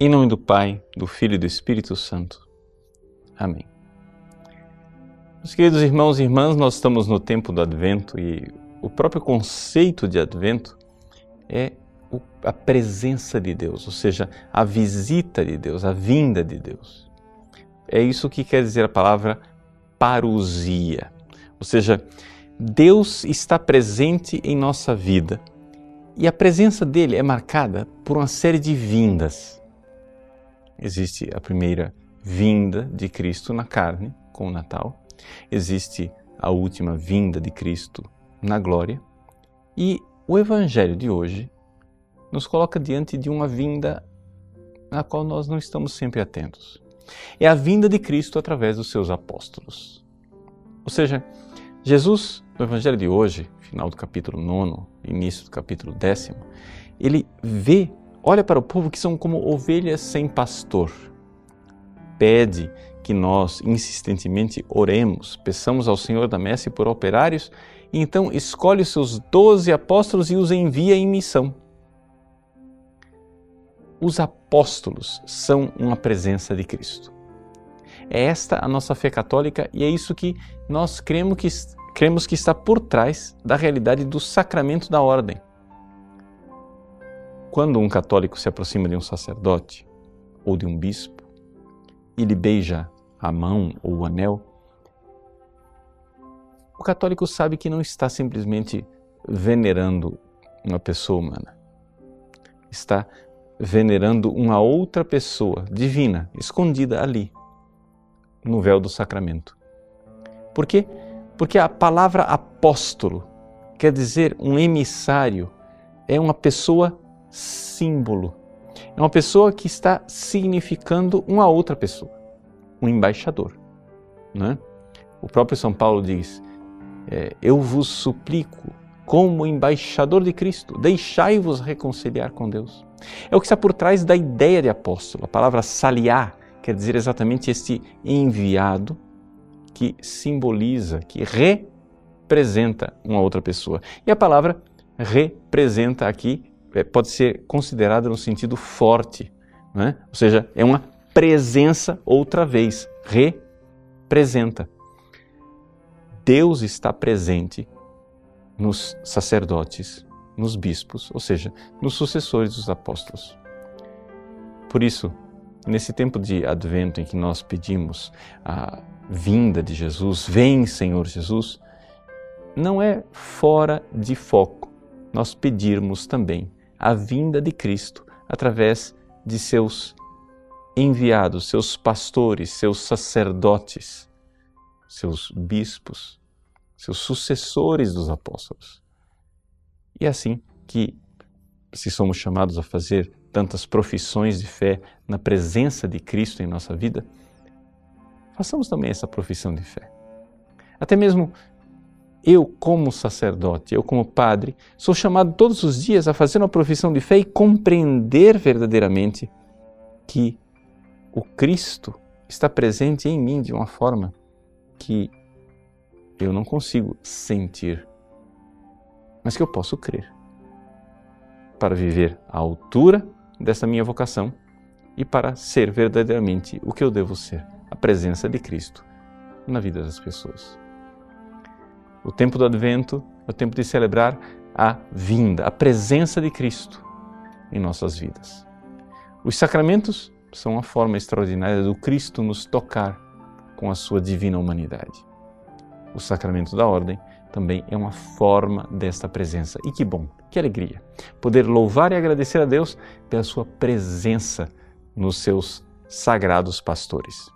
Em nome do Pai, do Filho e do Espírito Santo. Amém. Meus queridos irmãos e irmãs, nós estamos no tempo do Advento e o próprio conceito de Advento é a presença de Deus, ou seja, a visita de Deus, a vinda de Deus. É isso que quer dizer a palavra parousia, ou seja, Deus está presente em nossa vida e a presença dele é marcada por uma série de vindas. Existe a primeira vinda de Cristo na carne, com o Natal, existe a última vinda de Cristo na glória, e o Evangelho de hoje nos coloca diante de uma vinda na qual nós não estamos sempre atentos. É a vinda de Cristo através dos seus apóstolos. Ou seja, Jesus, no Evangelho de hoje, final do capítulo 9, início do capítulo 10, ele vê, olha para o povo que são como ovelhas sem pastor. Pede que nós insistentemente oremos, peçamos ao Senhor da Messe por operários, e então escolhe os seus doze apóstolos e os envia em missão os apóstolos são uma presença de Cristo. É esta a nossa fé católica e é isso que nós cremos que, cremos que está por trás da realidade do sacramento da ordem. Quando um católico se aproxima de um sacerdote ou de um bispo e lhe beija a mão ou o anel, o católico sabe que não está simplesmente venerando uma pessoa humana. Está venerando uma outra pessoa divina escondida ali, no véu do sacramento. Por quê? Porque a palavra apóstolo quer dizer um emissário, é uma pessoa símbolo, é uma pessoa que está significando uma outra pessoa, um embaixador. Né? O próprio São Paulo diz: é, Eu vos suplico, como embaixador de Cristo, deixai-vos reconciliar com Deus. É o que está por trás da ideia de apóstolo. A palavra saliar quer dizer exatamente este enviado que simboliza, que representa uma outra pessoa. E a palavra representa aqui pode ser considerada no sentido forte, né? ou seja, é uma presença outra vez, representa. Deus está presente nos sacerdotes, nos bispos, ou seja, nos sucessores dos apóstolos. Por isso, nesse tempo de advento em que nós pedimos a vinda de Jesus, vem Senhor Jesus, não é fora de foco nós pedirmos também a vinda de Cristo através de seus enviados, seus pastores, seus sacerdotes, seus bispos, seus sucessores dos apóstolos. E é assim que, se somos chamados a fazer tantas profissões de fé na presença de Cristo em nossa vida, façamos também essa profissão de fé. Até mesmo eu, como sacerdote, eu, como padre, sou chamado todos os dias a fazer uma profissão de fé e compreender verdadeiramente que o Cristo está presente em mim de uma forma que eu não consigo sentir, mas que eu posso crer para viver à altura dessa minha vocação e para ser verdadeiramente o que eu devo ser, a presença de Cristo na vida das pessoas. O tempo do Advento é o tempo de celebrar a vinda, a presença de Cristo em nossas vidas. Os sacramentos são uma forma extraordinária do Cristo nos tocar com a sua divina humanidade o sacramento da ordem também é uma forma desta presença. E que bom, que alegria poder louvar e agradecer a Deus pela sua presença nos seus sagrados pastores.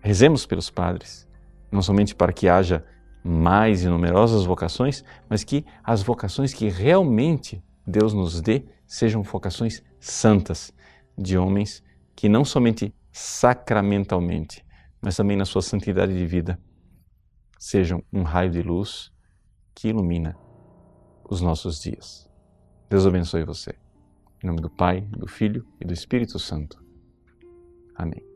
Rezemos pelos padres, não somente para que haja mais e numerosas vocações, mas que as vocações que realmente Deus nos dê sejam vocações santas, de homens que não somente sacramentalmente, mas também na sua santidade de vida sejam um raio de luz que ilumina os nossos dias. Deus abençoe você. Em nome do Pai, do Filho e do Espírito Santo. Amém.